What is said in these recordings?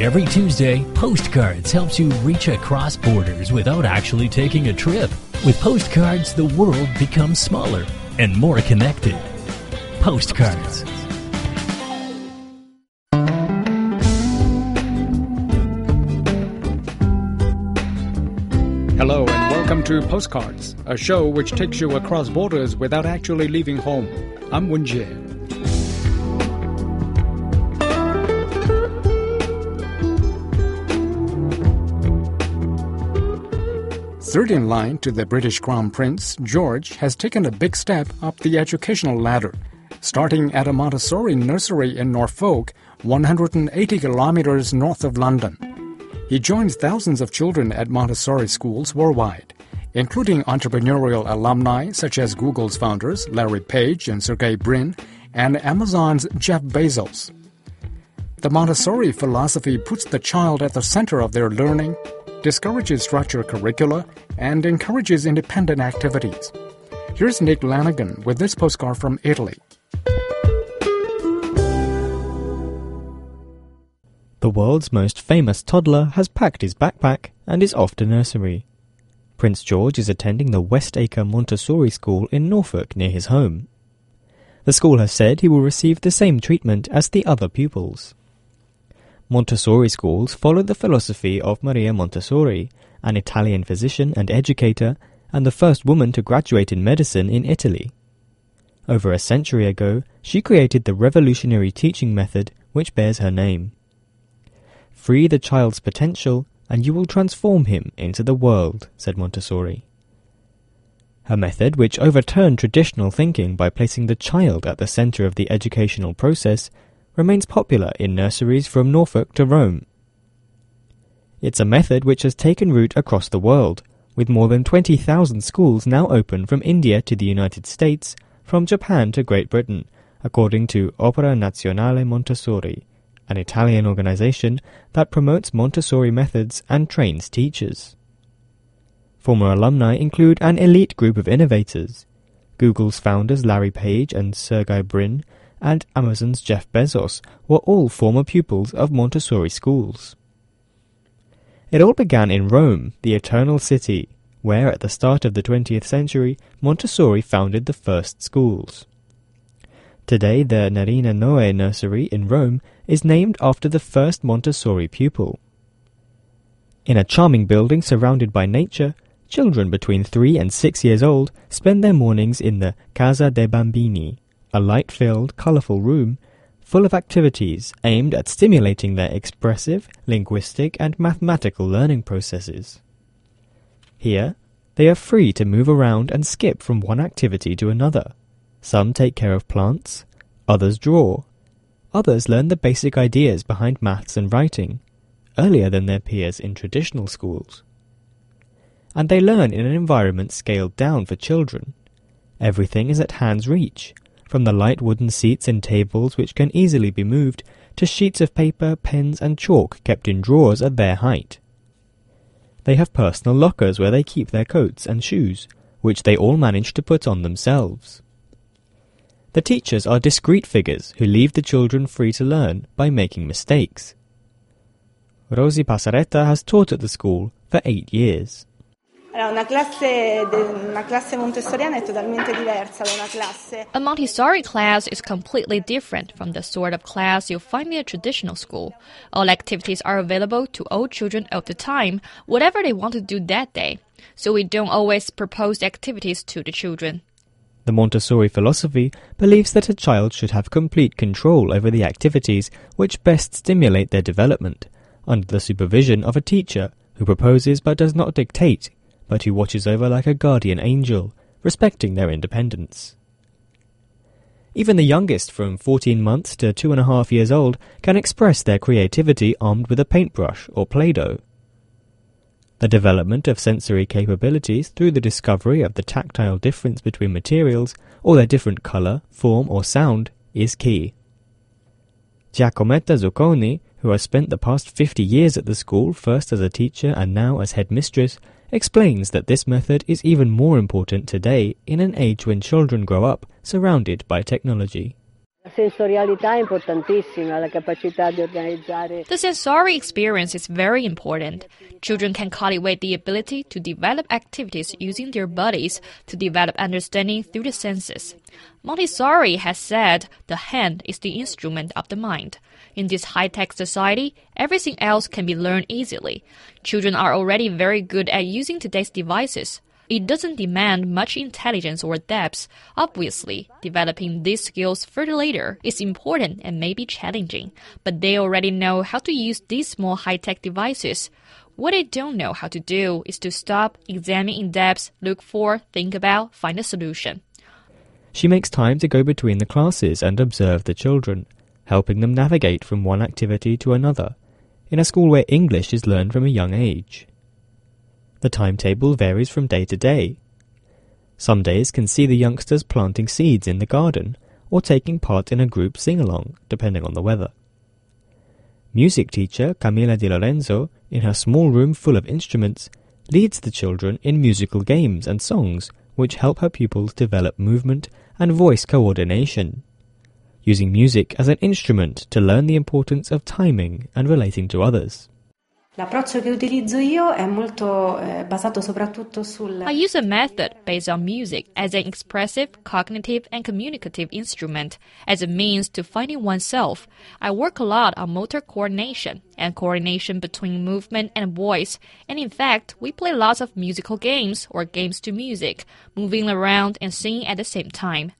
Every Tuesday, Postcards helps you reach across borders without actually taking a trip. With Postcards, the world becomes smaller and more connected. Postcards. Hello and welcome to Postcards, a show which takes you across borders without actually leaving home. I'm Wen Jie. Third in line to the British Crown Prince, George has taken a big step up the educational ladder, starting at a Montessori nursery in Norfolk, 180 kilometers north of London. He joins thousands of children at Montessori schools worldwide, including entrepreneurial alumni such as Google's founders Larry Page and Sergey Brin, and Amazon's Jeff Bezos. The Montessori philosophy puts the child at the center of their learning, discourages structured curricula, and encourages independent activities. Here's Nick Lanigan with this postcard from Italy. The world's most famous toddler has packed his backpack and is off to nursery. Prince George is attending the Westacre Montessori School in Norfolk near his home. The school has said he will receive the same treatment as the other pupils. Montessori schools follow the philosophy of Maria Montessori, an Italian physician and educator, and the first woman to graduate in medicine in Italy. Over a century ago, she created the revolutionary teaching method which bears her name. Free the child's potential, and you will transform him into the world, said Montessori. Her method, which overturned traditional thinking by placing the child at the center of the educational process, remains popular in nurseries from Norfolk to Rome. It's a method which has taken root across the world, with more than 20,000 schools now open from India to the United States, from Japan to Great Britain, according to Opera Nazionale Montessori, an Italian organization that promotes Montessori methods and trains teachers. Former alumni include an elite group of innovators. Google's founders Larry Page and Sergey Brin and Amazon's Jeff Bezos were all former pupils of Montessori schools. It all began in Rome, the Eternal City, where at the start of the 20th century Montessori founded the first schools. Today, the Nerina Noe Nursery in Rome is named after the first Montessori pupil. In a charming building surrounded by nature, children between three and six years old spend their mornings in the Casa dei Bambini, a light filled, colourful room full of activities aimed at stimulating their expressive, linguistic, and mathematical learning processes. Here, they are free to move around and skip from one activity to another. Some take care of plants, others draw, others learn the basic ideas behind maths and writing, earlier than their peers in traditional schools. And they learn in an environment scaled down for children. Everything is at hand's reach, from the light wooden seats and tables which can easily be moved to sheets of paper, pens, and chalk kept in drawers at their height. They have personal lockers where they keep their coats and shoes, which they all manage to put on themselves. The teachers are discreet figures who leave the children free to learn by making mistakes. Rosie Passaretta has taught at the school for eight years. Una classe, una classe montessoriana è totalmente diversa da una classe. A Montessori class is completely different from the sort of class you find in a traditional school. All activities are available to all children at the time, whatever they want to do that day. So we don't always propose activities to the children. The Montessori philosophy believes that a child should have complete control over the activities which best stimulate their development, under the supervision of a teacher who proposes but does not dictate but who watches over like a guardian angel, respecting their independence. Even the youngest, from 14 months to two and a half years old, can express their creativity armed with a paintbrush or Play Doh. The development of sensory capabilities through the discovery of the tactile difference between materials, or their different color, form, or sound, is key. Giacometta Zucconi, who has spent the past 50 years at the school, first as a teacher and now as headmistress, explains that this method is even more important today in an age when children grow up surrounded by technology. Sensorialità è importantissima, la capacità di organizzare. The sensory experience is very important. Children can cultivate the ability to develop activities using their bodies to develop understanding through the senses. Montessori has said the hand is the instrument of the mind. In this high tech society, everything else can be learned easily. Children are already very good at using today's devices. It doesn't demand much intelligence or depth. Obviously, developing these skills further later is important and may be challenging, but they already know how to use these small high-tech devices. What they don't know how to do is to stop, examine in depth, look for, think about, find a solution. She makes time to go between the classes and observe the children, helping them navigate from one activity to another, in a school where English is learned from a young age. The timetable varies from day to day. Some days can see the youngsters planting seeds in the garden or taking part in a group sing along, depending on the weather. Music teacher Camila Di Lorenzo, in her small room full of instruments, leads the children in musical games and songs which help her pupils develop movement and voice coordination, using music as an instrument to learn the importance of timing and relating to others. L'approccio che utilizzo io è molto eh, basato soprattutto sul I use a method based on music as an expressive, cognitive, and communicative instrument as a means to finding oneself. I work a lot on motor coordination and coordination between movement and voice, and in fact, we play lots of musical games or games to music, moving around and singing at the same time.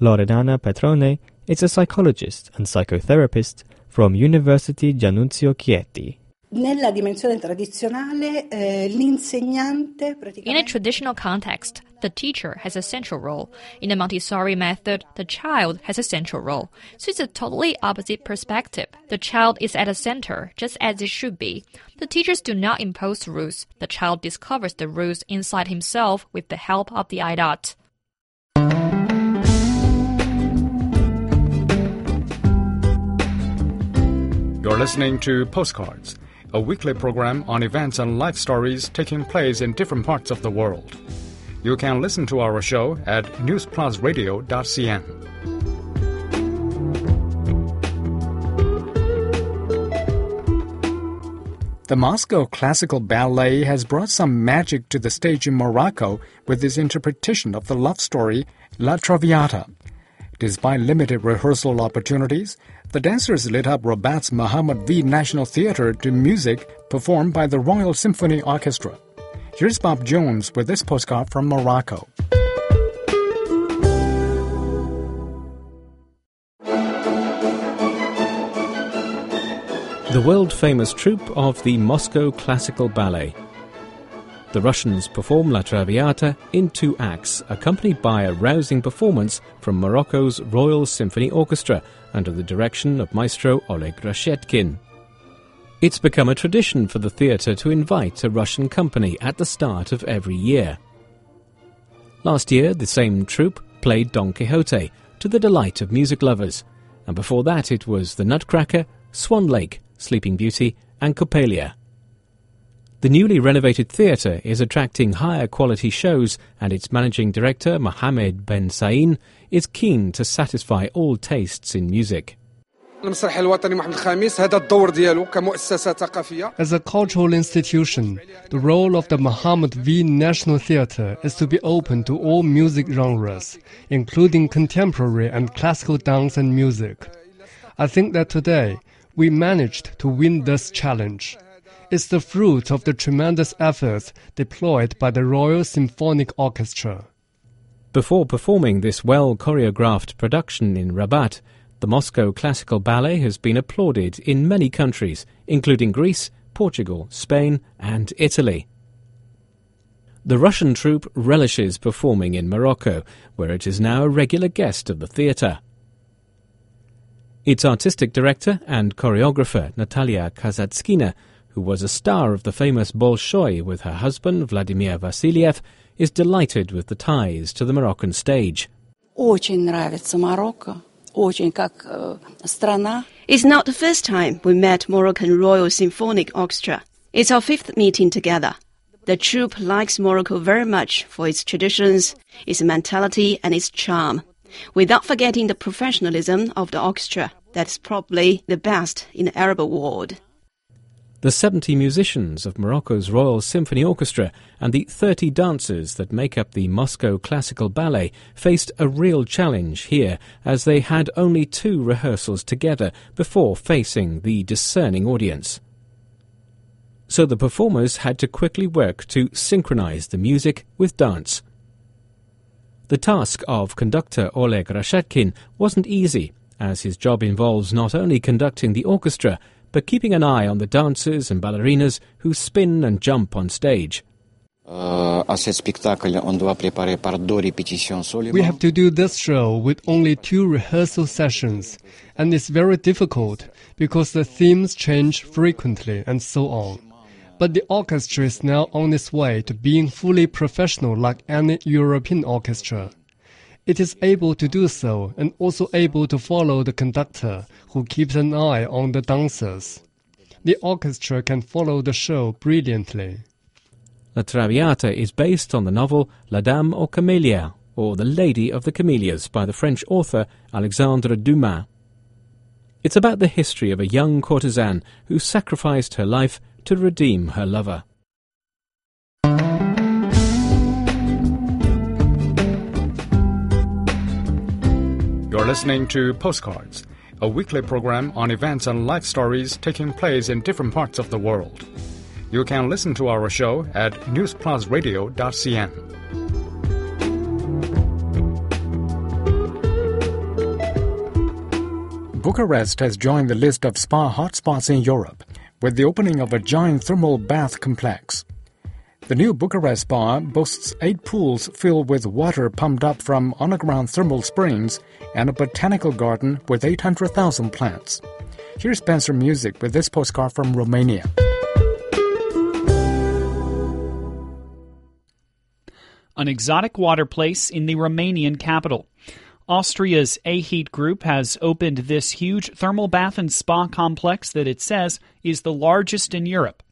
Loredana Petrone is a psychologist and psychotherapist from University D'Annunzio Chieti. Nella dimensione tradizionale, eh, l'insegnante In a traditional context, the teacher has a central role. In the Montessori method, the child has a central role. So it's a totally opposite perspective. The child is at the center, just as it should be. The teachers do not impose rules. The child discovers the rules inside himself with the help of the IDOT. You're listening to Postcards a weekly program on events and life stories taking place in different parts of the world. You can listen to our show at newsplusradio.cn. The Moscow Classical Ballet has brought some magic to the stage in Morocco with its interpretation of the love story La Traviata. Despite limited rehearsal opportunities, the dancers lit up Rabat's Mohammed V National Theatre to music performed by the Royal Symphony Orchestra. Here's Bob Jones with this postcard from Morocco. The world famous troupe of the Moscow Classical Ballet the Russians perform La Traviata in two acts, accompanied by a rousing performance from Morocco's Royal Symphony Orchestra under the direction of Maestro Oleg Reshetkin. It's become a tradition for the theatre to invite a Russian company at the start of every year. Last year, the same troupe played Don Quixote to the delight of music lovers, and before that it was The Nutcracker, Swan Lake, Sleeping Beauty, and Coppelia. The newly renovated theatre is attracting higher quality shows, and its managing director, Mohamed Ben Sain, is keen to satisfy all tastes in music. As a cultural institution, the role of the Mohammed V National Theatre is to be open to all music genres, including contemporary and classical dance and music. I think that today we managed to win this challenge is the fruit of the tremendous efforts deployed by the Royal Symphonic Orchestra. Before performing this well choreographed production in Rabat, the Moscow Classical Ballet has been applauded in many countries, including Greece, Portugal, Spain, and Italy. The Russian troupe relishes performing in Morocco, where it is now a regular guest of the theatre. Its artistic director and choreographer, Natalia Kasatkina, who was a star of the famous Bolshoi with her husband Vladimir Vassiliev, is delighted with the ties to the Moroccan stage. Очень нравится Марокко. Очень как э, страна. It's not the first time we met Moroccan Royal Symphonic Orchestra. It's our fifth meeting together. The troupe likes Morocco very much for its traditions, its mentality, and its charm. without forgetting the professionalism of the orchestra that's probably the best in the Arab world. The 70 musicians of Morocco's Royal Symphony Orchestra and the 30 dancers that make up the Moscow Classical Ballet faced a real challenge here as they had only two rehearsals together before facing the discerning audience. So the performers had to quickly work to synchronize the music with dance. The task of conductor Oleg Rashetkin wasn't easy, as his job involves not only conducting the orchestra, but keeping an eye on the dancers and ballerinas who spin and jump on stage. Uh, we have to do this show with only two rehearsal sessions, and it's very difficult because the themes change frequently and so on. But the orchestra is now on its way to being fully professional like any European orchestra. It is able to do so and also able to follow the conductor, who keeps an eye on the dancers. The orchestra can follow the show brilliantly. La Traviata is based on the novel La Dame aux Camélias, or The Lady of the Camellias, by the French author Alexandre Dumas. It's about the history of a young courtesan who sacrificed her life to redeem her lover. You're listening to Postcards, a weekly program on events and life stories taking place in different parts of the world. You can listen to our show at newsplusradio.cn. Bucharest has joined the list of spa hotspots in Europe with the opening of a giant thermal bath complex. The new Bucharest Spa boasts eight pools filled with water pumped up from underground thermal springs and a botanical garden with 800,000 plants. Here's Spencer Music with this postcard from Romania. An exotic water place in the Romanian capital. Austria's AHEAT Group has opened this huge thermal bath and spa complex that it says is the largest in Europe.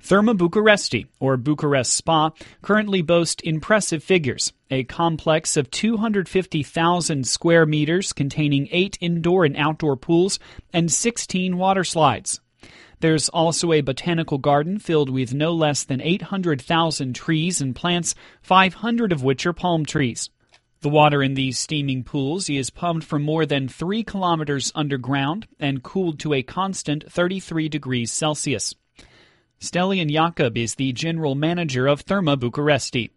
Therme Bucuresti, or Bucharest Spa, currently boasts impressive figures. A complex of 250,000 square meters containing eight indoor and outdoor pools and 16 water slides. There's also a botanical garden filled with no less than 800,000 trees and plants, 500 of which are palm trees. The water in these steaming pools is pumped from more than 3 kilometers underground and cooled to a constant 33 degrees Celsius. Stelian Jakob is the general manager of Therme Bucuresti.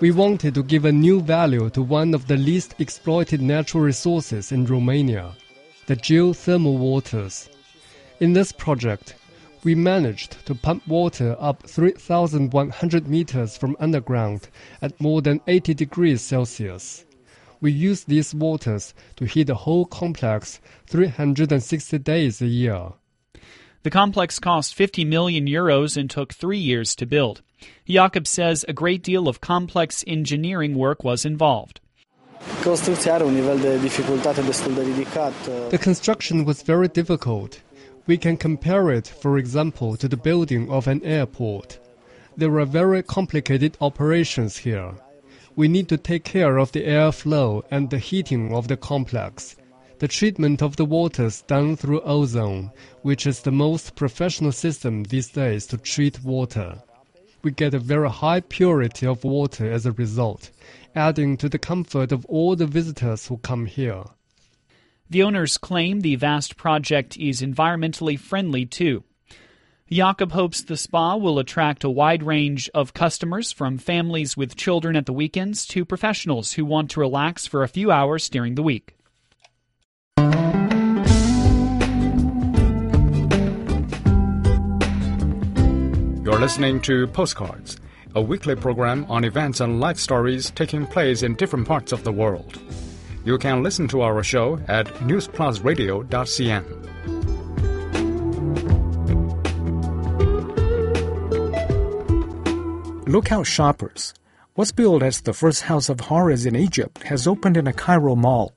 We wanted to give a new value to one of the least exploited natural resources in Romania, the geothermal waters. In this project, we managed to pump water up 3,100 meters from underground at more than 80 degrees Celsius we use these waters to heat the whole complex 360 days a year. The complex cost 50 million euros and took three years to build. Jakob says a great deal of complex engineering work was involved. The construction was very difficult. We can compare it, for example, to the building of an airport. There are very complicated operations here we need to take care of the airflow and the heating of the complex. The treatment of the waters done through ozone, which is the most professional system these days to treat water. We get a very high purity of water as a result, adding to the comfort of all the visitors who come here. The owners claim the vast project is environmentally friendly too. Jakob hopes the spa will attract a wide range of customers from families with children at the weekends to professionals who want to relax for a few hours during the week. You're listening to Postcards, a weekly program on events and life stories taking place in different parts of the world. You can listen to our show at newsplusradio.cn. Look out, shoppers. What's billed as the first house of horrors in Egypt has opened in a Cairo mall.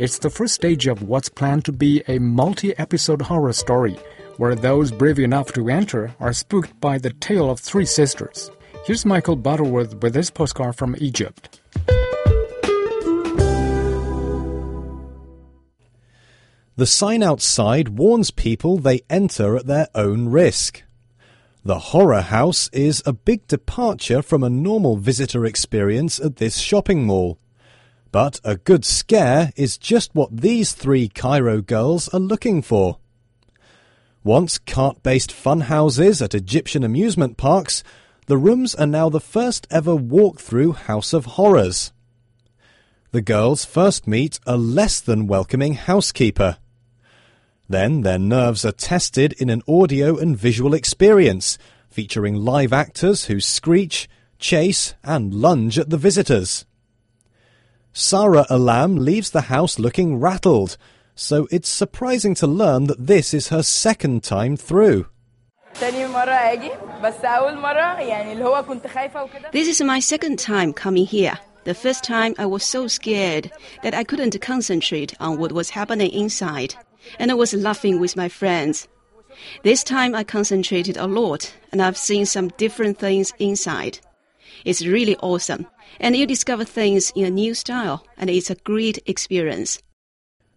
It's the first stage of what's planned to be a multi episode horror story where those brave enough to enter are spooked by the tale of three sisters. Here's Michael Butterworth with his postcard from Egypt. The sign outside warns people they enter at their own risk. The Horror House is a big departure from a normal visitor experience at this shopping mall. But a good scare is just what these three Cairo girls are looking for. Once cart based fun houses at Egyptian amusement parks, the rooms are now the first ever walk through House of Horrors. The girls first meet a less than welcoming housekeeper. Then their nerves are tested in an audio and visual experience, featuring live actors who screech, chase, and lunge at the visitors. Sarah Alam leaves the house looking rattled, so it's surprising to learn that this is her second time through. This is my second time coming here. The first time I was so scared that I couldn't concentrate on what was happening inside, and I was laughing with my friends. This time I concentrated a lot, and I've seen some different things inside. It's really awesome, and you discover things in a new style, and it's a great experience.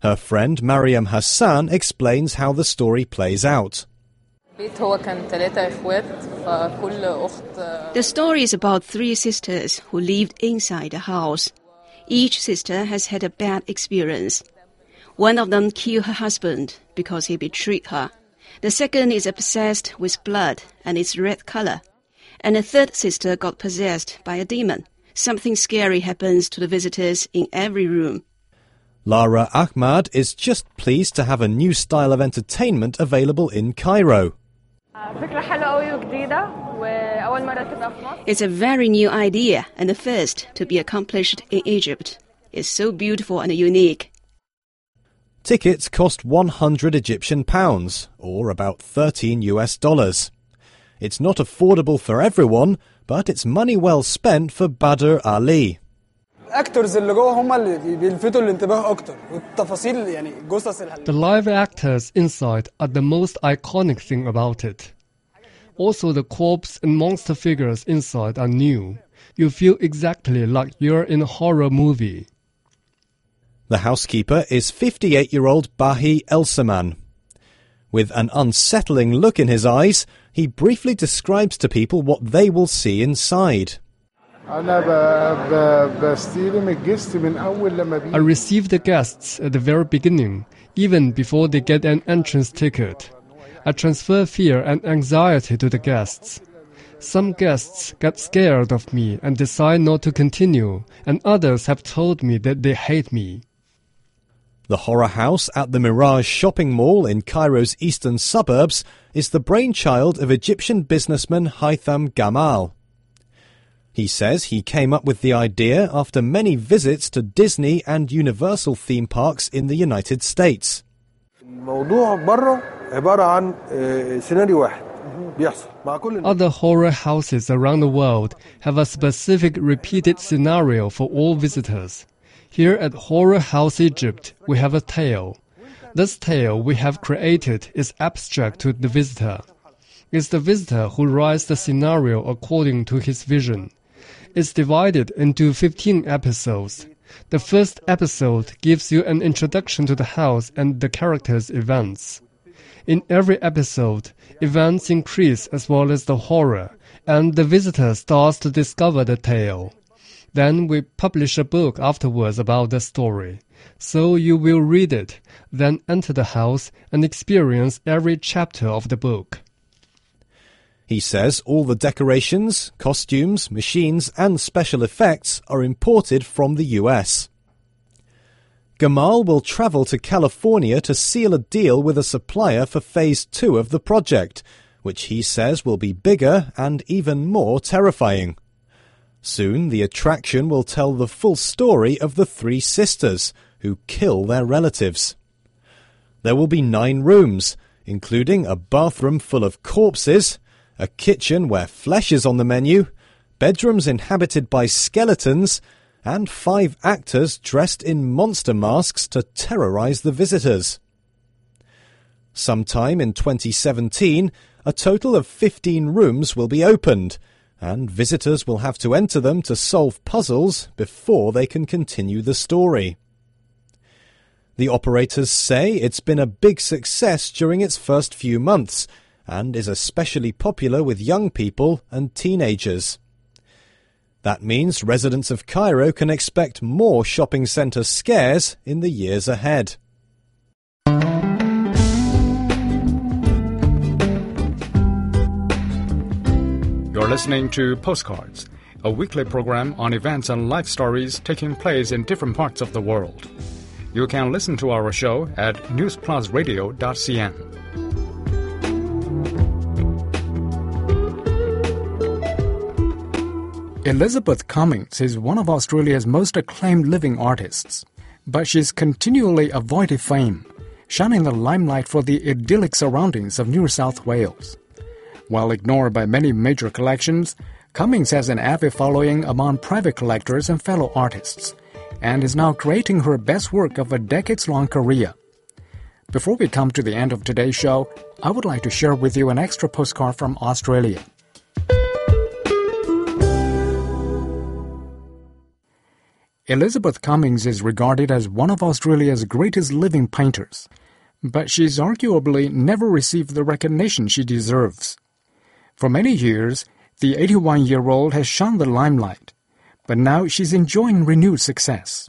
Her friend Mariam Hassan explains how the story plays out. The story is about three sisters who lived inside a house. Each sister has had a bad experience. One of them killed her husband because he betrayed her. The second is obsessed with blood and its red color. And the third sister got possessed by a demon. Something scary happens to the visitors in every room. Lara Ahmad is just pleased to have a new style of entertainment available in Cairo. It's a very new idea and the first to be accomplished in Egypt. It's so beautiful and unique. Tickets cost 100 Egyptian pounds, or about 13 US dollars. It's not affordable for everyone, but it's money well spent for Badr Ali. The live actors inside are the most iconic thing about it. Also, the corpse and monster figures inside are new. You feel exactly like you're in a horror movie. The housekeeper is 58 year old Bahi Elsaman. With an unsettling look in his eyes, he briefly describes to people what they will see inside. I receive the guests at the very beginning, even before they get an entrance ticket. I transfer fear and anxiety to the guests. Some guests get scared of me and decide not to continue, and others have told me that they hate me. The horror house at the Mirage shopping mall in Cairo's eastern suburbs is the brainchild of Egyptian businessman Haitham Gamal. He says he came up with the idea after many visits to Disney and Universal theme parks in the United States. Other horror houses around the world have a specific repeated scenario for all visitors. Here at Horror House Egypt, we have a tale. This tale we have created is abstract to the visitor. It's the visitor who writes the scenario according to his vision. It's divided into 15 episodes. The first episode gives you an introduction to the house and the characters' events. In every episode, events increase as well as the horror, and the visitor starts to discover the tale. Then we publish a book afterwards about the story. So you will read it, then enter the house and experience every chapter of the book. He says all the decorations, costumes, machines, and special effects are imported from the US. Gamal will travel to California to seal a deal with a supplier for phase two of the project, which he says will be bigger and even more terrifying. Soon the attraction will tell the full story of the three sisters who kill their relatives. There will be nine rooms, including a bathroom full of corpses, a kitchen where flesh is on the menu, bedrooms inhabited by skeletons, and five actors dressed in monster masks to terrorize the visitors. Sometime in 2017, a total of 15 rooms will be opened, and visitors will have to enter them to solve puzzles before they can continue the story. The operators say it's been a big success during its first few months and is especially popular with young people and teenagers. That means residents of Cairo can expect more shopping centre scares in the years ahead. You're listening to Postcards, a weekly program on events and life stories taking place in different parts of the world. You can listen to our show at newsplusradio.cn. Elizabeth Cummings is one of Australia's most acclaimed living artists, but she's continually avoided fame, shining the limelight for the idyllic surroundings of New South Wales. While ignored by many major collections, Cummings has an avid following among private collectors and fellow artists, and is now creating her best work of a decades long career. Before we come to the end of today's show, I would like to share with you an extra postcard from Australia. Elizabeth Cummings is regarded as one of Australia's greatest living painters, but she's arguably never received the recognition she deserves. For many years, the 81 year old has shunned the limelight, but now she's enjoying renewed success.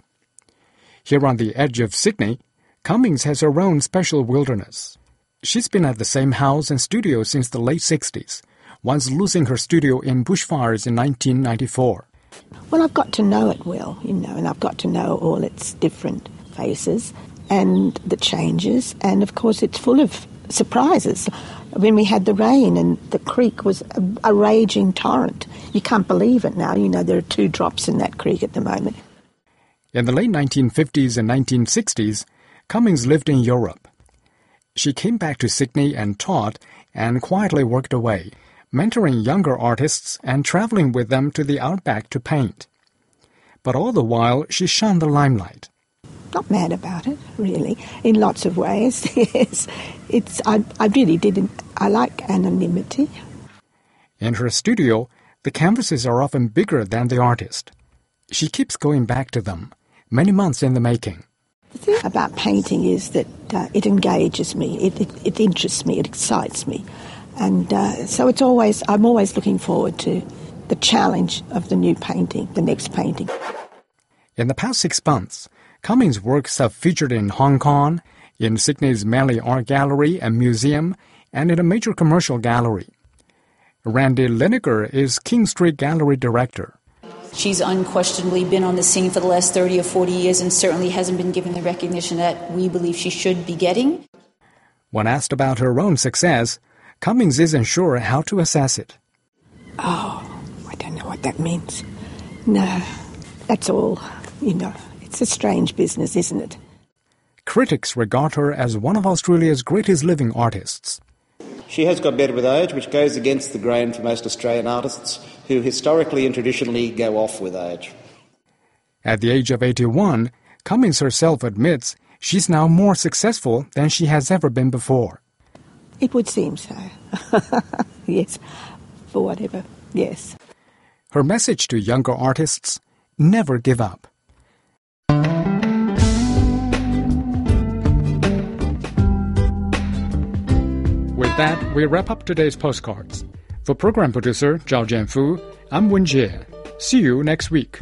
Here on the edge of Sydney, Cummings has her own special wilderness. She's been at the same house and studio since the late 60s, once losing her studio in bushfires in 1994. Well, I've got to know it well, you know, and I've got to know all its different faces and the changes, and of course, it's full of surprises. When we had the rain and the creek was a, a raging torrent, you can't believe it now. You know, there are two drops in that creek at the moment. In the late 1950s and 1960s, Cummings lived in Europe. She came back to Sydney and taught and quietly worked away mentoring younger artists and traveling with them to the outback to paint. But all the while, she shunned the limelight. Not mad about it, really, in lots of ways. yes, it's I, I really didn't. I like anonymity. In her studio, the canvases are often bigger than the artist. She keeps going back to them, many months in the making. The thing about painting is that uh, it engages me, it, it, it interests me, it excites me. And uh, so it's always, I'm always looking forward to the challenge of the new painting, the next painting. In the past six months, Cummings' works have featured in Hong Kong, in Sydney's Manly Art Gallery and Museum, and in a major commercial gallery. Randi Linnegar is King Street Gallery director. She's unquestionably been on the scene for the last 30 or 40 years and certainly hasn't been given the recognition that we believe she should be getting. When asked about her own success, Cummings isn't sure how to assess it. Oh, I don't know what that means. No, that's all, you know. It's a strange business, isn't it? Critics regard her as one of Australia's greatest living artists. She has got better with age, which goes against the grain for most Australian artists who historically and traditionally go off with age. At the age of 81, Cummings herself admits she's now more successful than she has ever been before. It would seem so. yes, for whatever, yes. Her message to younger artists never give up. With that, we wrap up today's postcards. For program producer Zhao Jianfu, I'm Wen Jie. See you next week.